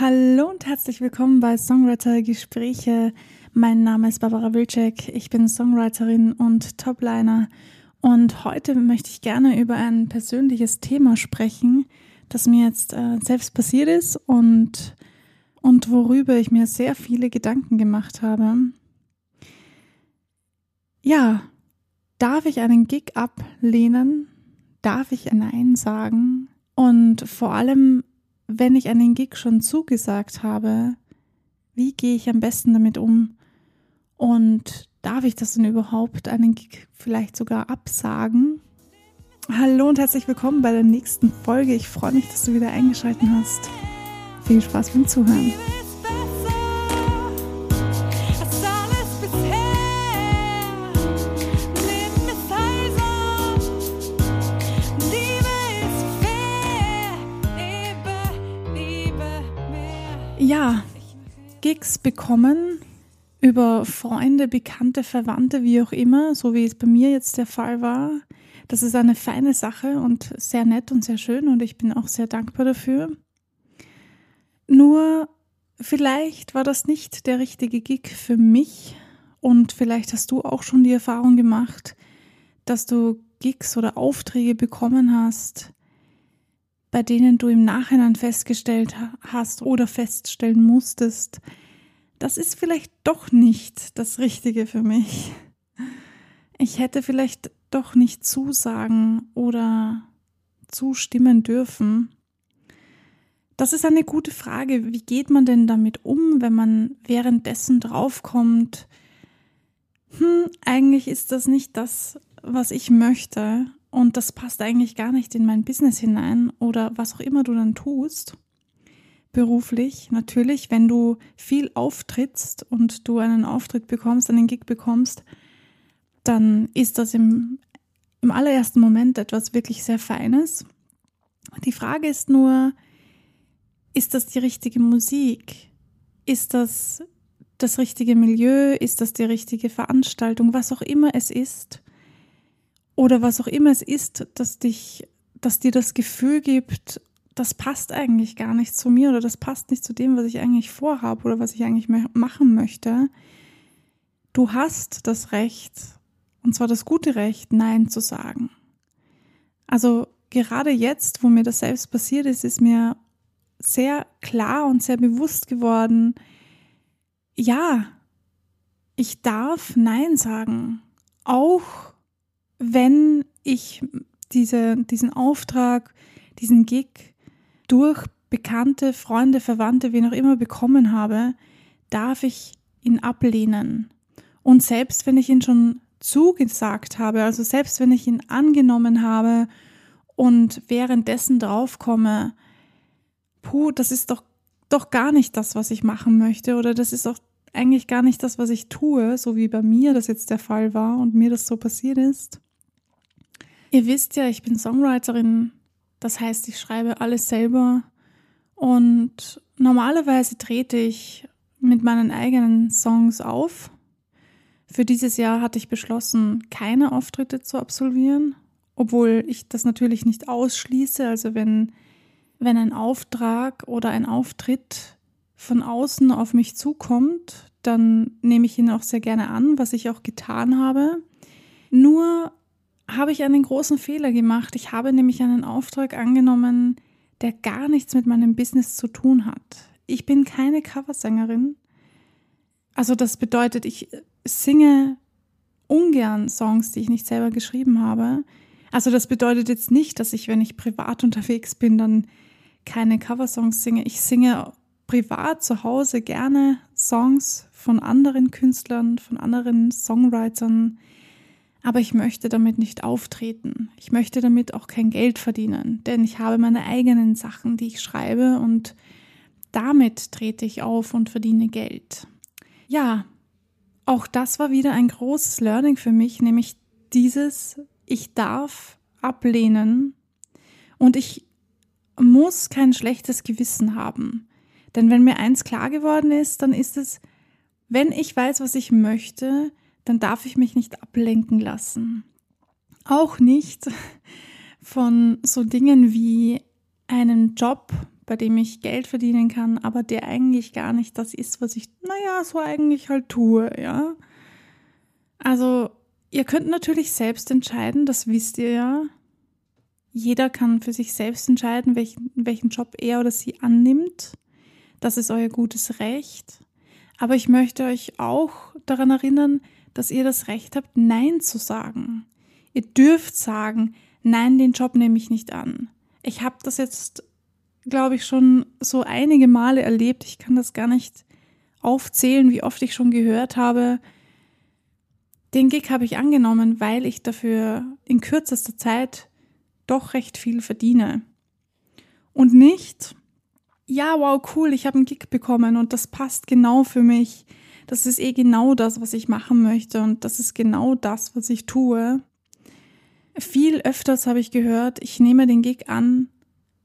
Hallo und herzlich willkommen bei Songwriter Gespräche. Mein Name ist Barbara Wilczek. Ich bin Songwriterin und Topliner. Und heute möchte ich gerne über ein persönliches Thema sprechen, das mir jetzt äh, selbst passiert ist und, und worüber ich mir sehr viele Gedanken gemacht habe. Ja, darf ich einen Gig ablehnen? Darf ich ein Nein sagen? Und vor allem, wenn ich einen Gig schon zugesagt habe, wie gehe ich am besten damit um? Und darf ich das denn überhaupt, einen Gig vielleicht sogar absagen? Hallo und herzlich willkommen bei der nächsten Folge. Ich freue mich, dass du wieder eingeschaltet hast. Viel Spaß beim Zuhören. Ja, Gigs bekommen über Freunde, Bekannte, Verwandte, wie auch immer, so wie es bei mir jetzt der Fall war. Das ist eine feine Sache und sehr nett und sehr schön und ich bin auch sehr dankbar dafür. Nur vielleicht war das nicht der richtige Gig für mich und vielleicht hast du auch schon die Erfahrung gemacht, dass du Gigs oder Aufträge bekommen hast, bei denen du im Nachhinein festgestellt hast oder feststellen musstest, das ist vielleicht doch nicht das Richtige für mich. Ich hätte vielleicht doch nicht zusagen oder zustimmen dürfen. Das ist eine gute Frage. Wie geht man denn damit um, wenn man währenddessen draufkommt, hm, eigentlich ist das nicht das, was ich möchte und das passt eigentlich gar nicht in mein Business hinein oder was auch immer du dann tust. Beruflich natürlich, wenn du viel auftrittst und du einen Auftritt bekommst, einen Gig bekommst, dann ist das im, im allerersten Moment etwas wirklich sehr Feines. Die Frage ist nur, ist das die richtige Musik? Ist das das richtige Milieu? Ist das die richtige Veranstaltung? Was auch immer es ist oder was auch immer es ist, dass dich, dass dir das Gefühl gibt, das passt eigentlich gar nicht zu mir oder das passt nicht zu dem, was ich eigentlich vorhabe oder was ich eigentlich machen möchte. Du hast das Recht, und zwar das gute Recht, Nein zu sagen. Also gerade jetzt, wo mir das selbst passiert ist, ist mir sehr klar und sehr bewusst geworden, ja, ich darf Nein sagen, auch wenn ich diese, diesen Auftrag, diesen Gig durch Bekannte, Freunde, Verwandte, wen auch immer bekommen habe, darf ich ihn ablehnen. Und selbst wenn ich ihn schon zugesagt habe, also selbst wenn ich ihn angenommen habe und währenddessen draufkomme, puh, das ist doch, doch gar nicht das, was ich machen möchte oder das ist doch eigentlich gar nicht das, was ich tue, so wie bei mir das jetzt der Fall war und mir das so passiert ist, Ihr wisst ja, ich bin Songwriterin, das heißt, ich schreibe alles selber und normalerweise trete ich mit meinen eigenen Songs auf. Für dieses Jahr hatte ich beschlossen, keine Auftritte zu absolvieren, obwohl ich das natürlich nicht ausschließe. Also wenn, wenn ein Auftrag oder ein Auftritt von außen auf mich zukommt, dann nehme ich ihn auch sehr gerne an, was ich auch getan habe. Nur habe ich einen großen Fehler gemacht. Ich habe nämlich einen Auftrag angenommen, der gar nichts mit meinem Business zu tun hat. Ich bin keine Coversängerin. Also das bedeutet, ich singe ungern Songs, die ich nicht selber geschrieben habe. Also das bedeutet jetzt nicht, dass ich, wenn ich privat unterwegs bin, dann keine Coversongs singe. Ich singe privat zu Hause gerne Songs von anderen Künstlern, von anderen Songwritern, aber ich möchte damit nicht auftreten. Ich möchte damit auch kein Geld verdienen, denn ich habe meine eigenen Sachen, die ich schreibe und damit trete ich auf und verdiene Geld. Ja, auch das war wieder ein großes Learning für mich, nämlich dieses, ich darf ablehnen und ich muss kein schlechtes Gewissen haben. Denn wenn mir eins klar geworden ist, dann ist es, wenn ich weiß, was ich möchte, dann darf ich mich nicht ablenken lassen. Auch nicht von so Dingen wie einem Job bei dem ich Geld verdienen kann, aber der eigentlich gar nicht das ist, was ich, naja, so eigentlich halt tue, ja. Also, ihr könnt natürlich selbst entscheiden, das wisst ihr ja. Jeder kann für sich selbst entscheiden, welchen, welchen Job er oder sie annimmt. Das ist euer gutes Recht. Aber ich möchte euch auch daran erinnern, dass ihr das Recht habt, Nein zu sagen. Ihr dürft sagen, nein, den Job nehme ich nicht an. Ich habe das jetzt, glaube ich, schon so einige Male erlebt. Ich kann das gar nicht aufzählen, wie oft ich schon gehört habe. Den Gig habe ich angenommen, weil ich dafür in kürzester Zeit doch recht viel verdiene. Und nicht, ja, wow, cool, ich habe einen Gig bekommen und das passt genau für mich. Das ist eh genau das, was ich machen möchte und das ist genau das, was ich tue. Viel öfters habe ich gehört, ich nehme den Gig an,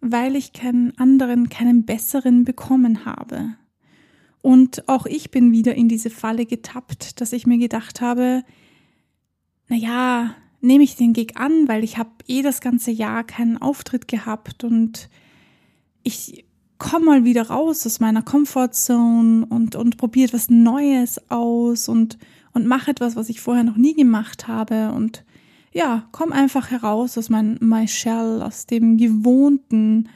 weil ich keinen anderen, keinen besseren bekommen habe. Und auch ich bin wieder in diese Falle getappt, dass ich mir gedacht habe, na ja, nehme ich den Gig an, weil ich habe eh das ganze Jahr keinen Auftritt gehabt und ich komme mal wieder raus aus meiner Comfortzone und, und probiere etwas Neues aus und, und mache etwas, was ich vorher noch nie gemacht habe und ja, komm einfach heraus aus meinem My Shell, aus dem Gewohnten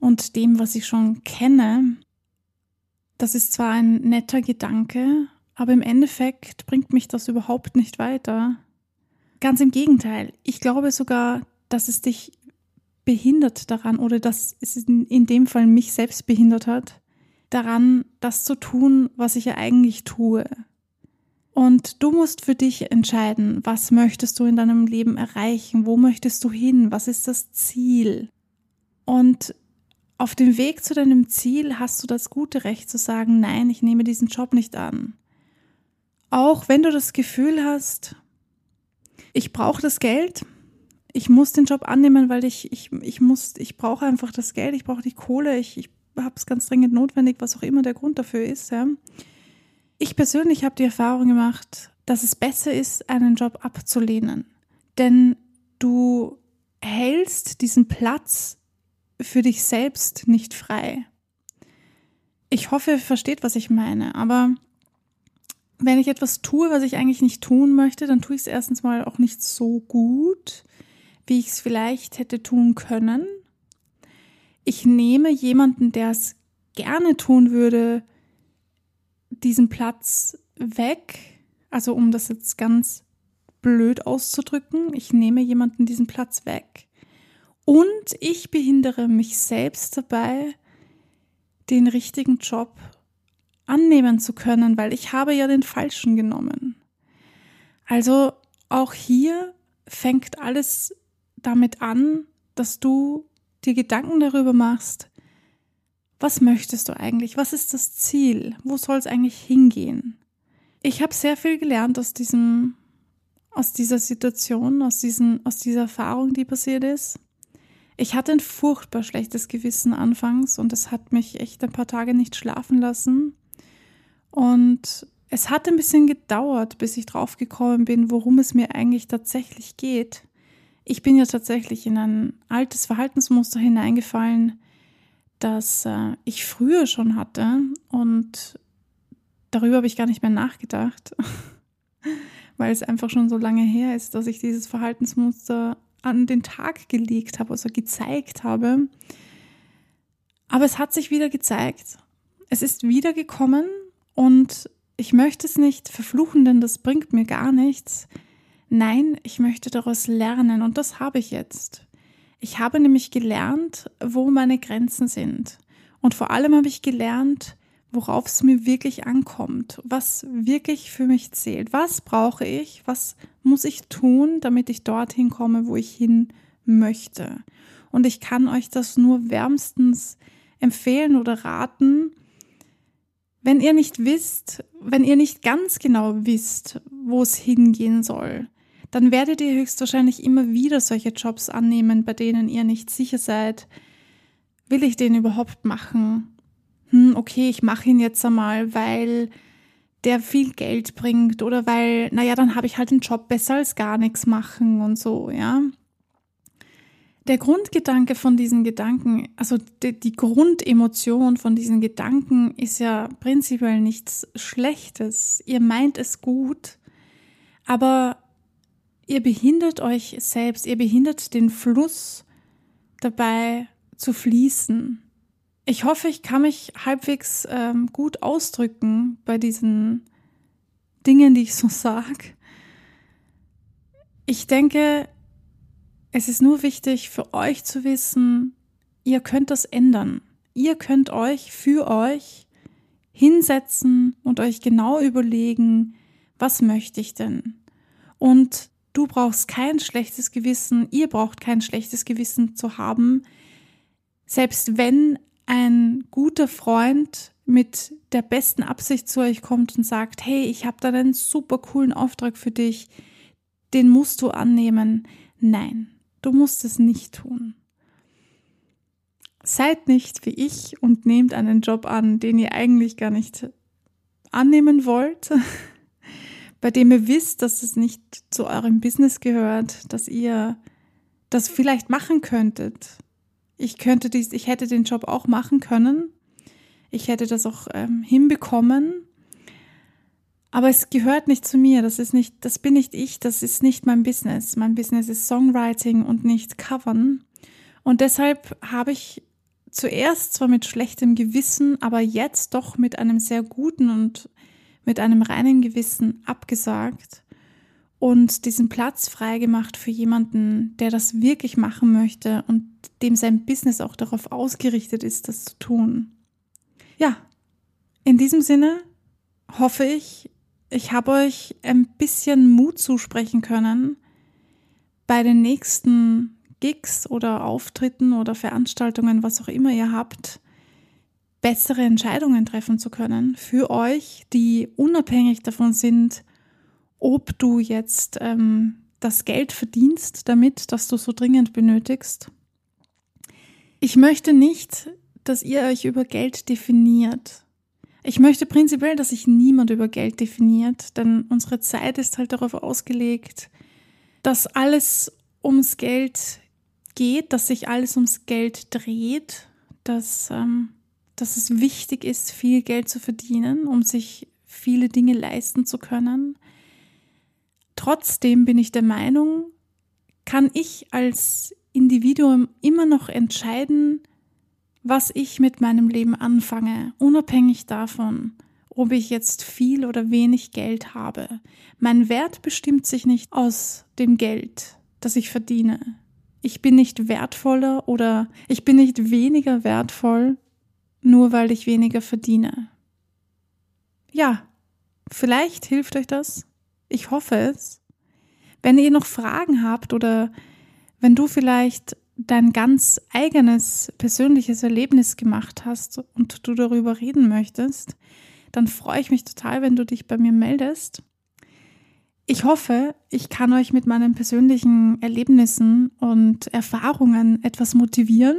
und dem, was ich schon kenne. Das ist zwar ein netter Gedanke, aber im Endeffekt bringt mich das überhaupt nicht weiter. Ganz im Gegenteil, ich glaube sogar, dass es dich behindert daran oder dass es in dem Fall mich selbst behindert hat, daran, das zu tun, was ich ja eigentlich tue. Und du musst für dich entscheiden, was möchtest du in deinem Leben erreichen, wo möchtest du hin, was ist das Ziel. Und auf dem Weg zu deinem Ziel hast du das gute Recht zu sagen, nein, ich nehme diesen Job nicht an. Auch wenn du das Gefühl hast, ich brauche das Geld, ich muss den Job annehmen, weil ich, ich, ich muss, ich brauche einfach das Geld, ich brauche die Kohle, ich, ich habe es ganz dringend notwendig, was auch immer der Grund dafür ist, ja ich persönlich habe die Erfahrung gemacht, dass es besser ist, einen Job abzulehnen. Denn du hältst diesen Platz für dich selbst nicht frei. Ich hoffe, ihr versteht, was ich meine, aber wenn ich etwas tue, was ich eigentlich nicht tun möchte, dann tue ich es erstens mal auch nicht so gut, wie ich es vielleicht hätte tun können. Ich nehme jemanden, der es gerne tun würde, diesen Platz weg. Also um das jetzt ganz blöd auszudrücken, ich nehme jemanden diesen Platz weg. Und ich behindere mich selbst dabei, den richtigen Job annehmen zu können, weil ich habe ja den falschen genommen. Also auch hier fängt alles damit an, dass du dir Gedanken darüber machst, was möchtest du eigentlich? Was ist das Ziel? Wo soll es eigentlich hingehen? Ich habe sehr viel gelernt aus diesem, aus dieser Situation, aus, diesen, aus dieser Erfahrung, die passiert ist. Ich hatte ein furchtbar schlechtes Gewissen anfangs und es hat mich echt ein paar Tage nicht schlafen lassen. Und es hat ein bisschen gedauert, bis ich draufgekommen bin, worum es mir eigentlich tatsächlich geht. Ich bin ja tatsächlich in ein altes Verhaltensmuster hineingefallen, das äh, ich früher schon hatte und darüber habe ich gar nicht mehr nachgedacht, weil es einfach schon so lange her ist, dass ich dieses Verhaltensmuster an den Tag gelegt habe, also gezeigt habe. Aber es hat sich wieder gezeigt. Es ist wieder gekommen und ich möchte es nicht verfluchen, denn das bringt mir gar nichts. Nein, ich möchte daraus lernen und das habe ich jetzt. Ich habe nämlich gelernt, wo meine Grenzen sind. Und vor allem habe ich gelernt, worauf es mir wirklich ankommt, was wirklich für mich zählt. Was brauche ich? Was muss ich tun, damit ich dorthin komme, wo ich hin möchte? Und ich kann euch das nur wärmstens empfehlen oder raten, wenn ihr nicht wisst, wenn ihr nicht ganz genau wisst, wo es hingehen soll, dann werdet ihr höchstwahrscheinlich immer wieder solche Jobs annehmen, bei denen ihr nicht sicher seid, will ich den überhaupt machen? Hm, okay, ich mache ihn jetzt einmal, weil der viel Geld bringt oder weil, naja, dann habe ich halt einen Job besser als gar nichts machen und so, ja. Der Grundgedanke von diesen Gedanken, also die, die, Grundemotion von diesen Gedanken ist ja prinzipiell nichts Schlechtes. Ihr meint es gut, aber ihr behindert euch selbst, ihr behindert den Fluss dabei zu fließen. Ich hoffe, ich kann mich halbwegs ähm, gut ausdrücken bei diesen Dingen, die ich so sage. Ich denke, es ist nur wichtig für euch zu wissen, ihr könnt das ändern. Ihr könnt euch für euch hinsetzen und euch genau überlegen, was möchte ich denn? Und du brauchst kein schlechtes Gewissen, ihr braucht kein schlechtes Gewissen zu haben, selbst wenn ein guter Freund mit der besten Absicht zu euch kommt und sagt, hey, ich habe da einen super coolen Auftrag für dich, den musst du annehmen. Nein, Du musst es nicht tun. Seid nicht wie ich und nehmt einen Job an, den ihr eigentlich gar nicht annehmen wollt, bei dem ihr wisst, dass es nicht zu eurem Business gehört, dass ihr das vielleicht machen könntet. Ich könnte dies, ich hätte den Job auch machen können. Ich hätte das auch ähm, hinbekommen. Aber es gehört nicht zu mir, das ist nicht, das bin nicht ich, das ist nicht mein Business. Mein Business ist Songwriting und nicht Covern. Und deshalb habe ich zuerst zwar mit schlechtem Gewissen, aber jetzt doch mit einem sehr guten und mit einem reinen Gewissen abgesagt und diesen Platz freigemacht für jemanden, der das wirklich machen möchte und dem sein Business auch darauf ausgerichtet ist, das zu tun. Ja, in diesem Sinne hoffe ich, ich habe euch ein bisschen Mut zusprechen können, bei den nächsten Gigs oder Auftritten oder Veranstaltungen, was auch immer ihr habt, bessere Entscheidungen treffen zu können für euch, die unabhängig davon sind, ob du jetzt ähm, das Geld verdienst damit, das du so dringend benötigst. Ich möchte nicht, dass ihr euch über Geld definiert. Ich möchte prinzipiell, dass sich niemand über Geld definiert, denn unsere Zeit ist halt darauf ausgelegt, dass alles ums Geld geht, dass sich alles ums Geld dreht, dass, ähm, dass es wichtig ist, viel Geld zu verdienen, um sich viele Dinge leisten zu können. Trotzdem bin ich der Meinung, kann ich als Individuum immer noch entscheiden, was ich mit meinem Leben anfange, unabhängig davon, ob ich jetzt viel oder wenig Geld habe. Mein Wert bestimmt sich nicht aus dem Geld, das ich verdiene. Ich bin nicht wertvoller oder ich bin nicht weniger wertvoll, nur weil ich weniger verdiene. Ja, vielleicht hilft euch das. Ich hoffe es. Wenn ihr noch Fragen habt oder wenn du vielleicht dein ganz eigenes persönliches Erlebnis gemacht hast und du darüber reden möchtest, dann freue ich mich total, wenn du dich bei mir meldest. Ich hoffe, ich kann euch mit meinen persönlichen Erlebnissen und Erfahrungen etwas motivieren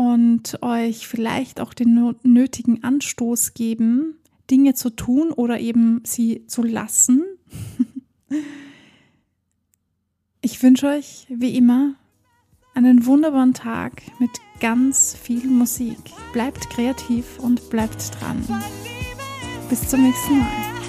und euch vielleicht auch den nötigen Anstoß geben, Dinge zu tun oder eben sie zu lassen. Ich wünsche euch wie immer einen wunderbaren Tag mit ganz viel Musik. Bleibt kreativ und bleibt dran. Bis zum nächsten Mal.